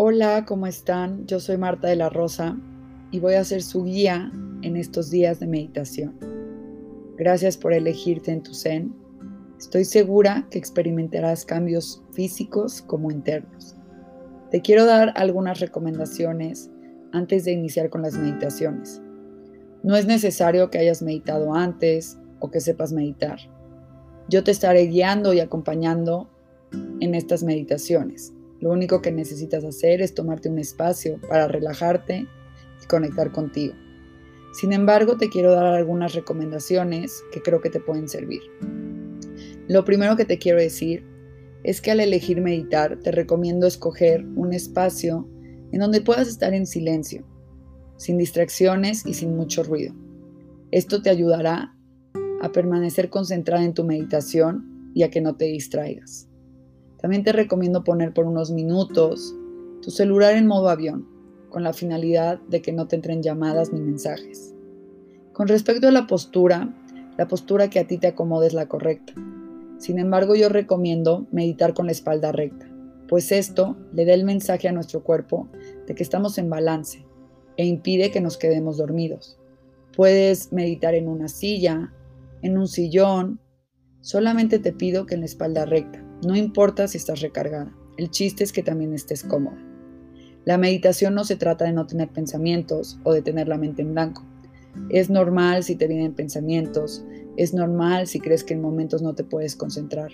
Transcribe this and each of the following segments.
Hola, ¿cómo están? Yo soy Marta de la Rosa y voy a ser su guía en estos días de meditación. Gracias por elegirte en tu Zen. Estoy segura que experimentarás cambios físicos como internos. Te quiero dar algunas recomendaciones antes de iniciar con las meditaciones. No es necesario que hayas meditado antes o que sepas meditar. Yo te estaré guiando y acompañando en estas meditaciones. Lo único que necesitas hacer es tomarte un espacio para relajarte y conectar contigo. Sin embargo, te quiero dar algunas recomendaciones que creo que te pueden servir. Lo primero que te quiero decir es que al elegir meditar te recomiendo escoger un espacio en donde puedas estar en silencio, sin distracciones y sin mucho ruido. Esto te ayudará a permanecer concentrada en tu meditación y a que no te distraigas. También te recomiendo poner por unos minutos tu celular en modo avión, con la finalidad de que no te entren llamadas ni mensajes. Con respecto a la postura, la postura que a ti te acomode es la correcta. Sin embargo, yo recomiendo meditar con la espalda recta, pues esto le da el mensaje a nuestro cuerpo de que estamos en balance e impide que nos quedemos dormidos. Puedes meditar en una silla, en un sillón, solamente te pido que en la espalda recta no importa si estás recargada, el chiste es que también estés cómoda. La meditación no se trata de no tener pensamientos o de tener la mente en blanco. Es normal si te vienen pensamientos, es normal si crees que en momentos no te puedes concentrar.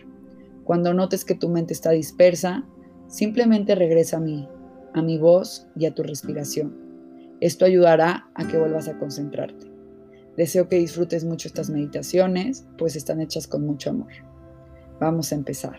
Cuando notes que tu mente está dispersa, simplemente regresa a mí, a mi voz y a tu respiración. Esto ayudará a que vuelvas a concentrarte. Deseo que disfrutes mucho estas meditaciones, pues están hechas con mucho amor. Vamos a empezar.